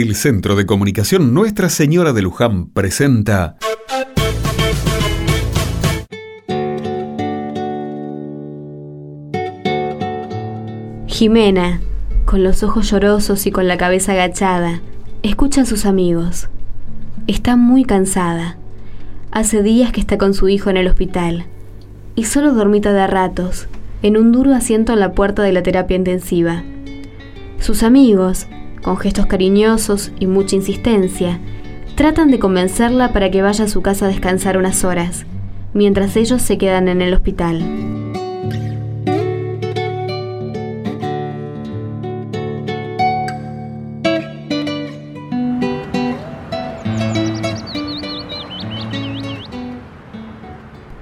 El Centro de Comunicación Nuestra Señora de Luján presenta Jimena, con los ojos llorosos y con la cabeza agachada, escucha a sus amigos. Está muy cansada. Hace días que está con su hijo en el hospital y solo dormita de ratos, en un duro asiento en la puerta de la terapia intensiva. Sus amigos, con gestos cariñosos y mucha insistencia, tratan de convencerla para que vaya a su casa a descansar unas horas, mientras ellos se quedan en el hospital.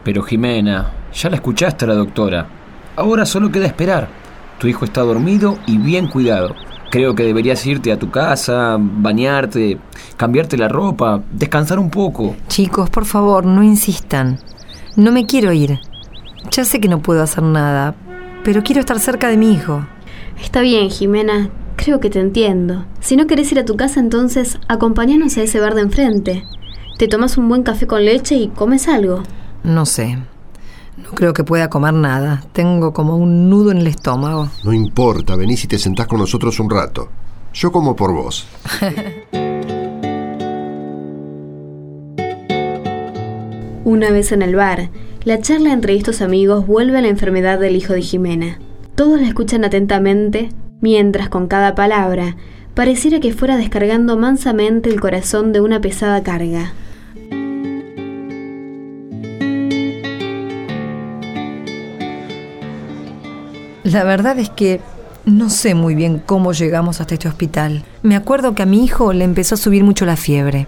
Pero Jimena, ya la escuchaste a la doctora. Ahora solo queda esperar. Tu hijo está dormido y bien cuidado. Creo que deberías irte a tu casa, bañarte, cambiarte la ropa, descansar un poco. Chicos, por favor, no insistan. No me quiero ir. Ya sé que no puedo hacer nada, pero quiero estar cerca de mi hijo. Está bien, Jimena. Creo que te entiendo. Si no querés ir a tu casa, entonces acompáñanos a ese bar de enfrente. Te tomas un buen café con leche y comes algo. No sé. No creo que pueda comer nada. Tengo como un nudo en el estómago. No importa, venís y te sentás con nosotros un rato. Yo como por vos. Una vez en el bar, la charla entre estos amigos vuelve a la enfermedad del hijo de Jimena. Todos la escuchan atentamente, mientras con cada palabra pareciera que fuera descargando mansamente el corazón de una pesada carga. La verdad es que no sé muy bien cómo llegamos hasta este hospital. Me acuerdo que a mi hijo le empezó a subir mucho la fiebre.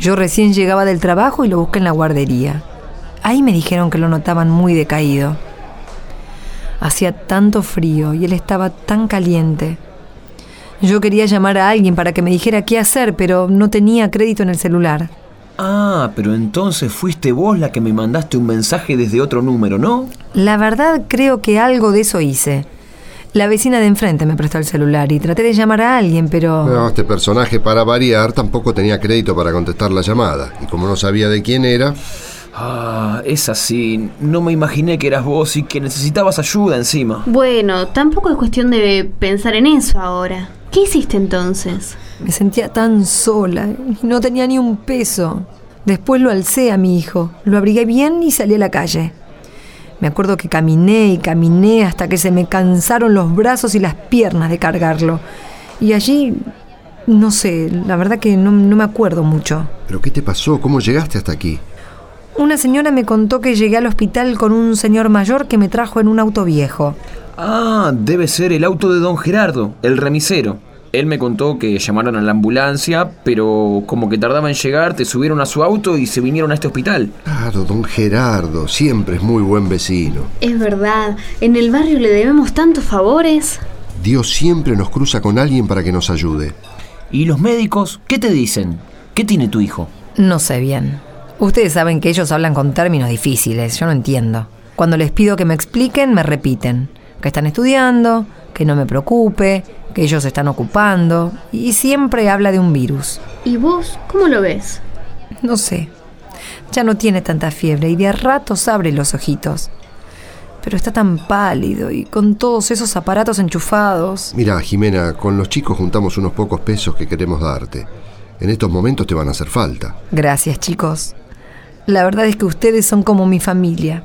Yo recién llegaba del trabajo y lo busqué en la guardería. Ahí me dijeron que lo notaban muy decaído. Hacía tanto frío y él estaba tan caliente. Yo quería llamar a alguien para que me dijera qué hacer, pero no tenía crédito en el celular. Ah, pero entonces fuiste vos la que me mandaste un mensaje desde otro número, ¿no? La verdad creo que algo de eso hice. La vecina de enfrente me prestó el celular y traté de llamar a alguien, pero... No, este personaje para variar tampoco tenía crédito para contestar la llamada. Y como no sabía de quién era... Ah, es así. No me imaginé que eras vos y que necesitabas ayuda encima. Bueno, tampoco es cuestión de pensar en eso ahora. ¿Qué hiciste entonces? Me sentía tan sola y no tenía ni un peso. Después lo alcé a mi hijo, lo abrigué bien y salí a la calle. Me acuerdo que caminé y caminé hasta que se me cansaron los brazos y las piernas de cargarlo. Y allí, no sé, la verdad que no, no me acuerdo mucho. ¿Pero qué te pasó? ¿Cómo llegaste hasta aquí? Una señora me contó que llegué al hospital con un señor mayor que me trajo en un auto viejo. Ah, debe ser el auto de don Gerardo, el remisero. Él me contó que llamaron a la ambulancia, pero como que tardaba en llegar, te subieron a su auto y se vinieron a este hospital. Claro, don Gerardo, siempre es muy buen vecino. Es verdad, en el barrio le debemos tantos favores. Dios siempre nos cruza con alguien para que nos ayude. ¿Y los médicos qué te dicen? ¿Qué tiene tu hijo? No sé bien. Ustedes saben que ellos hablan con términos difíciles, yo no entiendo. Cuando les pido que me expliquen, me repiten que están estudiando, que no me preocupe, que ellos se están ocupando, y siempre habla de un virus. ¿Y vos cómo lo ves? No sé. Ya no tiene tanta fiebre y de a ratos abre los ojitos. Pero está tan pálido y con todos esos aparatos enchufados. Mira, Jimena, con los chicos juntamos unos pocos pesos que queremos darte. En estos momentos te van a hacer falta. Gracias, chicos. La verdad es que ustedes son como mi familia.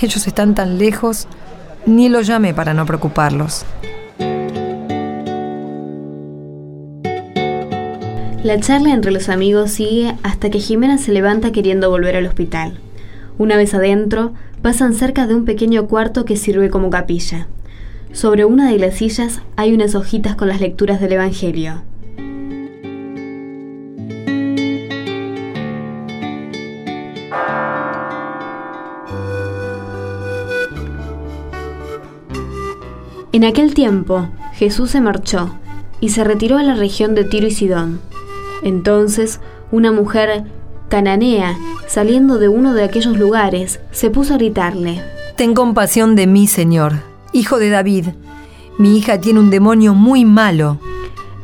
Ellos están tan lejos, ni los llamé para no preocuparlos. La charla entre los amigos sigue hasta que Jimena se levanta queriendo volver al hospital. Una vez adentro, pasan cerca de un pequeño cuarto que sirve como capilla. Sobre una de las sillas hay unas hojitas con las lecturas del Evangelio. En aquel tiempo, Jesús se marchó y se retiró a la región de Tiro y Sidón. Entonces, una mujer cananea, saliendo de uno de aquellos lugares, se puso a gritarle. Ten compasión de mí, Señor, hijo de David. Mi hija tiene un demonio muy malo.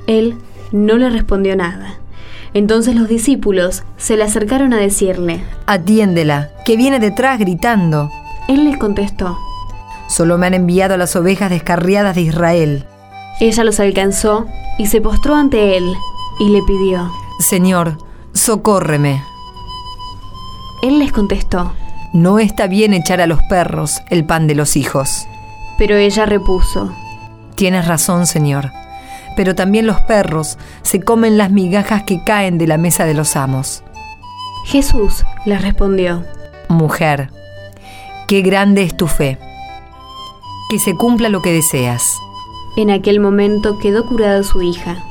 Él no le respondió nada. Entonces los discípulos se le acercaron a decirle, Atiéndela, que viene detrás gritando. Él les contestó, Solo me han enviado las ovejas descarriadas de Israel. Ella los alcanzó y se postró ante él y le pidió. Señor, socórreme. Él les contestó, No está bien echar a los perros el pan de los hijos. pero ella repuso, Tienes razón, Señor. Pero también los perros se comen las migajas que caen de la mesa de los amos. Jesús les respondió, Mujer, qué grande es tu fe. Que se cumpla lo que deseas. en aquel momento quedó curada su hija.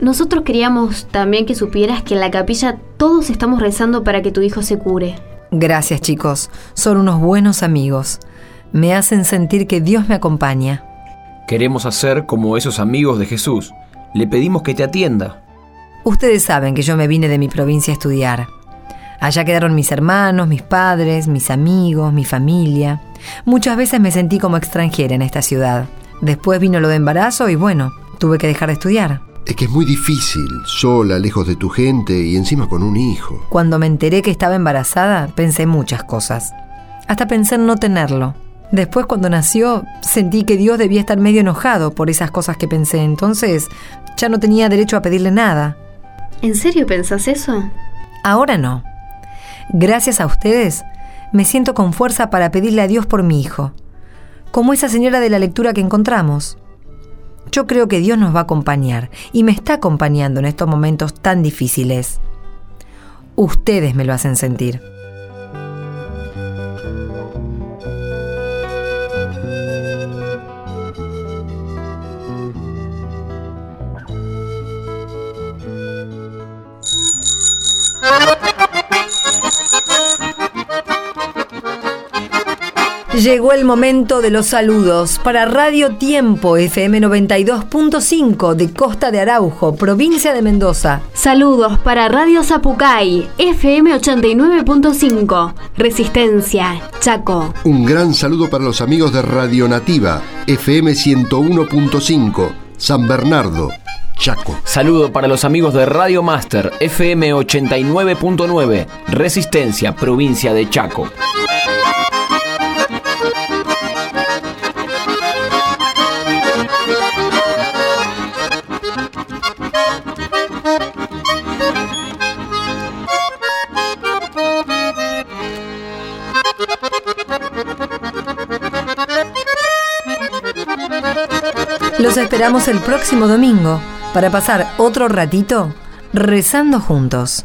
Nosotros queríamos también que supieras que en la capilla todos estamos rezando para que tu hijo se cure. Gracias, chicos. Son unos buenos amigos. Me hacen sentir que Dios me acompaña. Queremos hacer como esos amigos de Jesús. Le pedimos que te atienda. Ustedes saben que yo me vine de mi provincia a estudiar. Allá quedaron mis hermanos, mis padres, mis amigos, mi familia. Muchas veces me sentí como extranjera en esta ciudad. Después vino lo de embarazo y bueno, tuve que dejar de estudiar. Es que es muy difícil, sola, lejos de tu gente y encima con un hijo. Cuando me enteré que estaba embarazada, pensé muchas cosas. Hasta pensé en no tenerlo. Después, cuando nació, sentí que Dios debía estar medio enojado por esas cosas que pensé. Entonces, ya no tenía derecho a pedirle nada. ¿En serio pensás eso? Ahora no. Gracias a ustedes, me siento con fuerza para pedirle a Dios por mi hijo. Como esa señora de la lectura que encontramos. Yo creo que Dios nos va a acompañar y me está acompañando en estos momentos tan difíciles. Ustedes me lo hacen sentir. Llegó el momento de los saludos para Radio Tiempo FM 92.5 de Costa de Araujo, provincia de Mendoza. Saludos para Radio Zapucay, FM 89.5, Resistencia, Chaco. Un gran saludo para los amigos de Radio Nativa, FM 101.5, San Bernardo, Chaco. Saludo para los amigos de Radio Master, FM 89.9, Resistencia, provincia de Chaco. Los esperamos el próximo domingo para pasar otro ratito rezando juntos.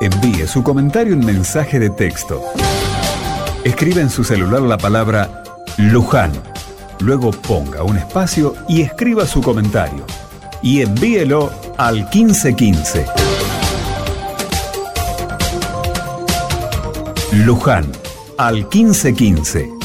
Envíe su comentario en mensaje de texto. Escribe en su celular la palabra Luján. Luego ponga un espacio y escriba su comentario. Y envíelo al 1515. Luján al 1515.